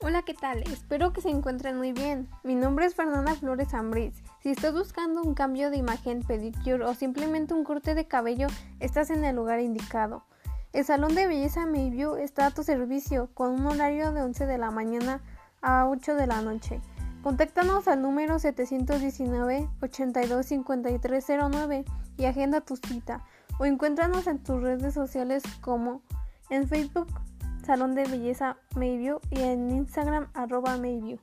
Hola, ¿qué tal? Espero que se encuentren muy bien. Mi nombre es Fernanda Flores Ambriz. Si estás buscando un cambio de imagen, pedicure o simplemente un corte de cabello, estás en el lugar indicado. El salón de belleza Mayview está a tu servicio con un horario de 11 de la mañana a 8 de la noche. Contáctanos al número 719-825309 y agenda tu cita o encuéntranos en tus redes sociales como en Facebook Salón de Belleza Mayview y en Instagram arroba Mayview.